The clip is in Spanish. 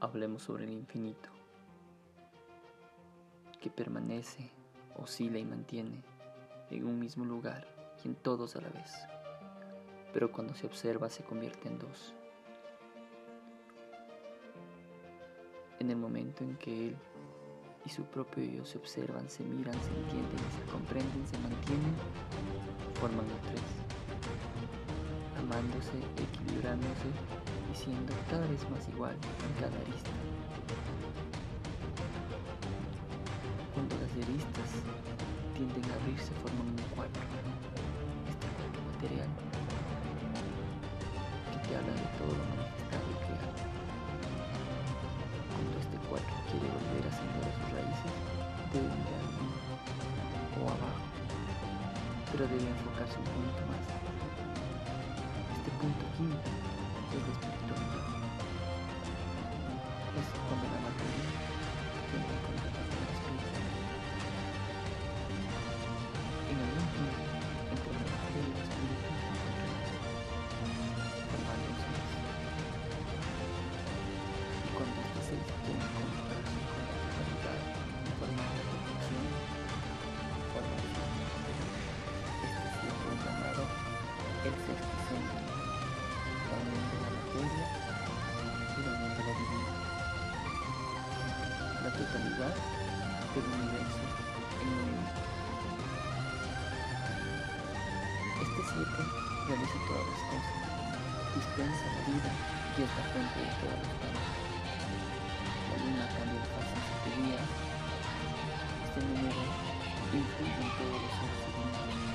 hablemos sobre el infinito, que permanece, oscila y mantiene en un mismo lugar y en todos a la vez, pero cuando se observa se convierte en dos. En el momento en que él y su propio yo se observan, se miran, se entienden, se comprenden, se mantienen, forman el tres, amándose, equilibrándose y siendo cada vez más igual en cada arista. Cuando las aristas tienden a abrirse forman un cuatro, este cuatro material que te habla de todo lo manifestado y creado. Cuando este cuatro quiere volver a sembrar sus raíces, debe mirar o abajo, pero debe enfocarse un punto más. Este punto quinto es la espiritualidad. totalidad del universo en uno mismo. Este 7 realiza todas las cosas, dispensa la vida y es la fuente de todos los planes. La luna cambia de fase en siete días. Este número influye en todos los seres humanos.